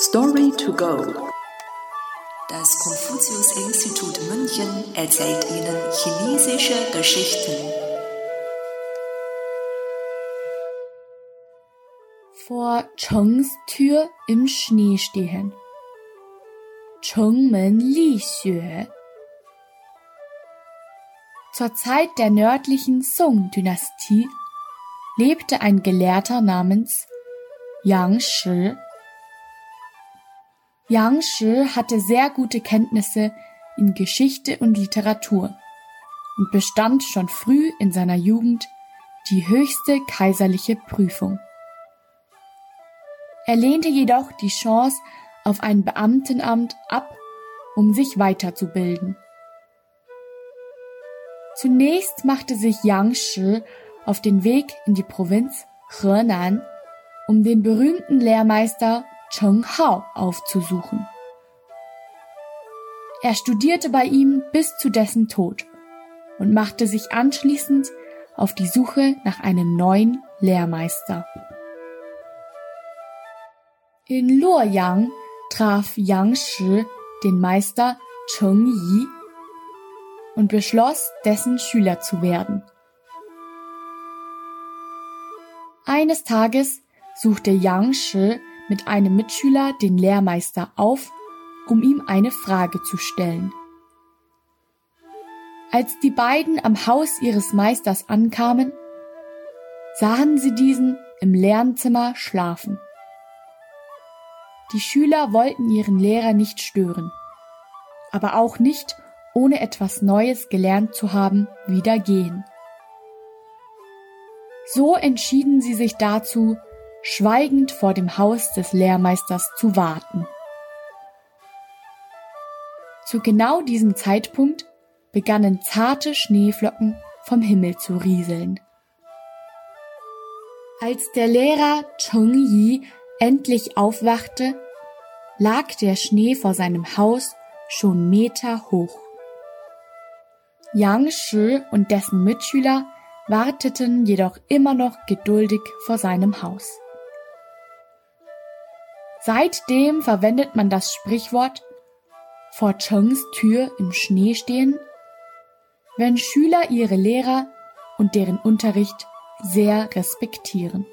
Story to go. Das Konfuzius-Institut München erzählt Ihnen chinesische Geschichten. Vor Chengs Tür im Schnee stehen. Chengmen Li Xue. Zur Zeit der nördlichen Song-Dynastie lebte ein Gelehrter namens Yang Shi. Yang Shi hatte sehr gute Kenntnisse in Geschichte und Literatur und bestand schon früh in seiner Jugend die höchste kaiserliche Prüfung. Er lehnte jedoch die Chance auf ein Beamtenamt ab, um sich weiterzubilden. Zunächst machte sich Yang Shi auf den Weg in die Provinz Henan, um den berühmten Lehrmeister Cheng Hao aufzusuchen. Er studierte bei ihm bis zu dessen Tod und machte sich anschließend auf die Suche nach einem neuen Lehrmeister. In Luoyang traf Yang Shi den Meister Cheng Yi und beschloss, dessen Schüler zu werden. Eines Tages suchte Yang Shi mit einem Mitschüler den Lehrmeister auf, um ihm eine Frage zu stellen. Als die beiden am Haus ihres Meisters ankamen, sahen sie diesen im Lernzimmer schlafen. Die Schüler wollten ihren Lehrer nicht stören, aber auch nicht, ohne etwas Neues gelernt zu haben, wieder gehen. So entschieden sie sich dazu, schweigend vor dem Haus des Lehrmeisters zu warten. Zu genau diesem Zeitpunkt begannen zarte Schneeflocken vom Himmel zu rieseln. Als der Lehrer Cheng Yi endlich aufwachte, lag der Schnee vor seinem Haus schon Meter hoch. Yang Shi und dessen Mitschüler warteten jedoch immer noch geduldig vor seinem Haus. Seitdem verwendet man das Sprichwort vor Chengs Tür im Schnee stehen, wenn Schüler ihre Lehrer und deren Unterricht sehr respektieren.